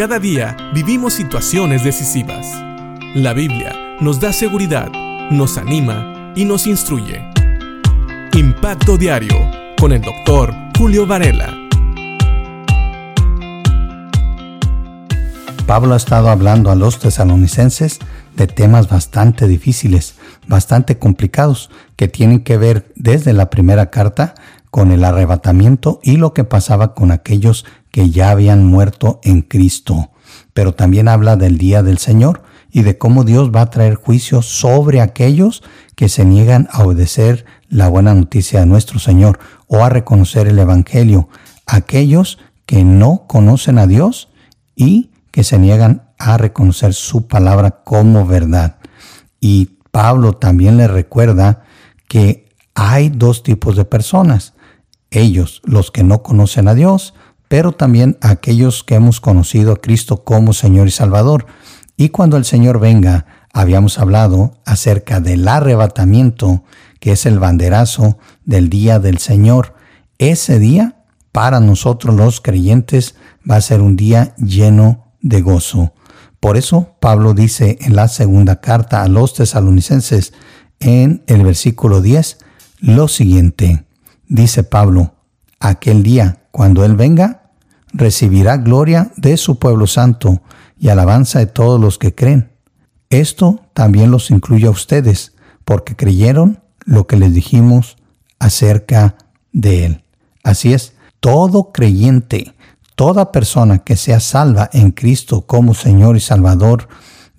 Cada día vivimos situaciones decisivas. La Biblia nos da seguridad, nos anima y nos instruye. Impacto Diario con el doctor Julio Varela. Pablo ha estado hablando a los tesalonicenses de temas bastante difíciles, bastante complicados, que tienen que ver desde la primera carta con el arrebatamiento y lo que pasaba con aquellos que ya habían muerto en Cristo. Pero también habla del día del Señor y de cómo Dios va a traer juicio sobre aquellos que se niegan a obedecer la buena noticia de nuestro Señor o a reconocer el Evangelio, aquellos que no conocen a Dios y que se niegan a reconocer su palabra como verdad. Y Pablo también le recuerda que hay dos tipos de personas. Ellos, los que no conocen a Dios, pero también aquellos que hemos conocido a Cristo como Señor y Salvador. Y cuando el Señor venga, habíamos hablado acerca del arrebatamiento, que es el banderazo del día del Señor. Ese día, para nosotros los creyentes, va a ser un día lleno de gozo. Por eso Pablo dice en la segunda carta a los tesalonicenses, en el versículo 10, lo siguiente. Dice Pablo, aquel día, cuando Él venga, recibirá gloria de su pueblo santo y alabanza de todos los que creen. Esto también los incluye a ustedes, porque creyeron lo que les dijimos acerca de Él. Así es, todo creyente, toda persona que sea salva en Cristo como Señor y Salvador,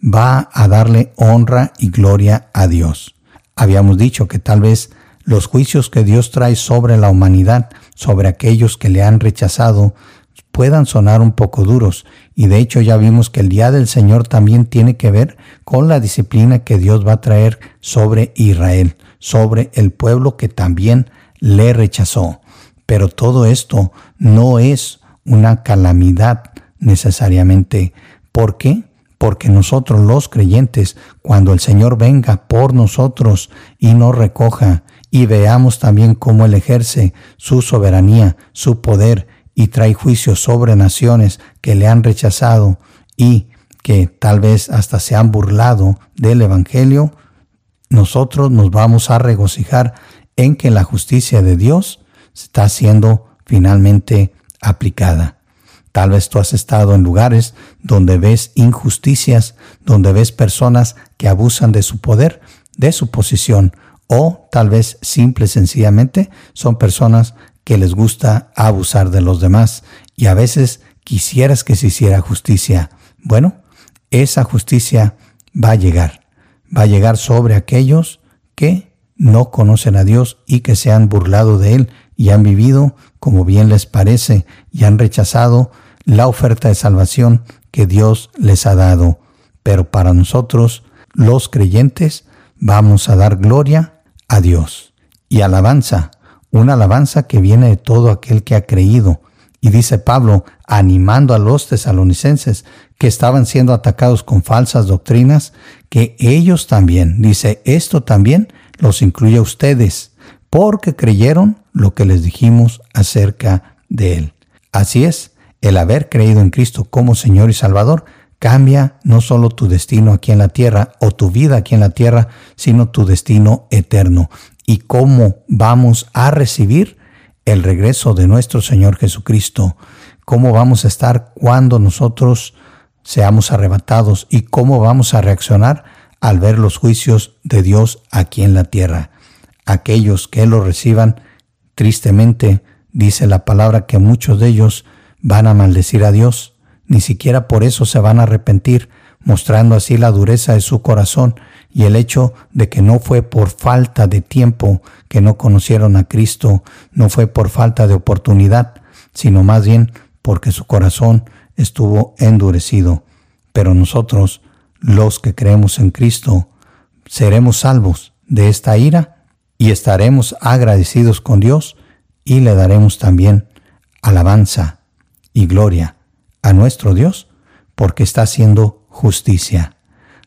va a darle honra y gloria a Dios. Habíamos dicho que tal vez los juicios que Dios trae sobre la humanidad, sobre aquellos que le han rechazado, puedan sonar un poco duros, y de hecho ya vimos que el día del Señor también tiene que ver con la disciplina que Dios va a traer sobre Israel, sobre el pueblo que también le rechazó. Pero todo esto no es una calamidad necesariamente. ¿Por qué? Porque nosotros los creyentes, cuando el Señor venga por nosotros y nos recoja, y veamos también cómo Él ejerce su soberanía, su poder y trae juicio sobre naciones que le han rechazado y que tal vez hasta se han burlado del Evangelio, nosotros nos vamos a regocijar en que la justicia de Dios está siendo finalmente aplicada. Tal vez tú has estado en lugares donde ves injusticias, donde ves personas que abusan de su poder, de su posición, o tal vez simple y sencillamente son personas que les gusta abusar de los demás y a veces quisieras que se hiciera justicia. Bueno, esa justicia va a llegar. Va a llegar sobre aquellos que no conocen a Dios y que se han burlado de Él y han vivido como bien les parece y han rechazado la oferta de salvación que Dios les ha dado. Pero para nosotros, los creyentes, vamos a dar gloria a Dios y alabanza una alabanza que viene de todo aquel que ha creído. Y dice Pablo, animando a los tesalonicenses que estaban siendo atacados con falsas doctrinas, que ellos también, dice, esto también los incluye a ustedes, porque creyeron lo que les dijimos acerca de Él. Así es, el haber creído en Cristo como Señor y Salvador cambia no solo tu destino aquí en la tierra o tu vida aquí en la tierra, sino tu destino eterno y cómo vamos a recibir el regreso de nuestro Señor Jesucristo, cómo vamos a estar cuando nosotros seamos arrebatados y cómo vamos a reaccionar al ver los juicios de Dios aquí en la tierra. Aquellos que lo reciban, tristemente, dice la palabra que muchos de ellos van a maldecir a Dios, ni siquiera por eso se van a arrepentir, mostrando así la dureza de su corazón y el hecho de que no fue por falta de tiempo que no conocieron a Cristo, no fue por falta de oportunidad, sino más bien porque su corazón estuvo endurecido. Pero nosotros, los que creemos en Cristo, seremos salvos de esta ira y estaremos agradecidos con Dios y le daremos también alabanza y gloria a nuestro Dios porque está haciendo justicia.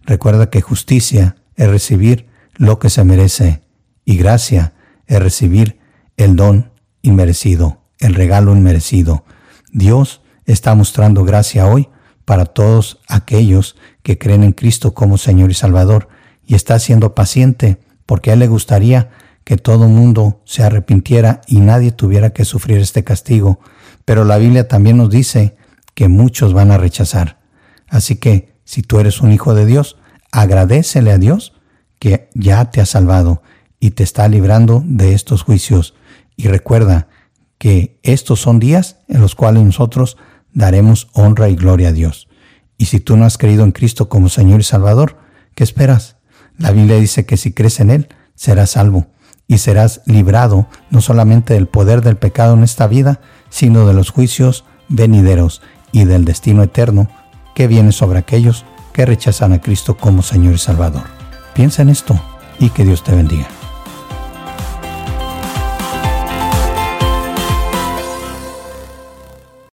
Recuerda que justicia es recibir lo que se merece y gracia es recibir el don inmerecido, el regalo inmerecido. Dios está mostrando gracia hoy para todos aquellos que creen en Cristo como Señor y Salvador y está siendo paciente porque a Él le gustaría que todo mundo se arrepintiera y nadie tuviera que sufrir este castigo. Pero la Biblia también nos dice que muchos van a rechazar. Así que si tú eres un hijo de Dios, agradecele a Dios que ya te ha salvado y te está librando de estos juicios. Y recuerda que estos son días en los cuales nosotros daremos honra y gloria a Dios. Y si tú no has creído en Cristo como Señor y Salvador, ¿qué esperas? La Biblia dice que si crees en Él, serás salvo y serás librado no solamente del poder del pecado en esta vida, sino de los juicios venideros y del destino eterno que viene sobre aquellos que rechazan a Cristo como Señor y Salvador. Piensa en esto y que Dios te bendiga.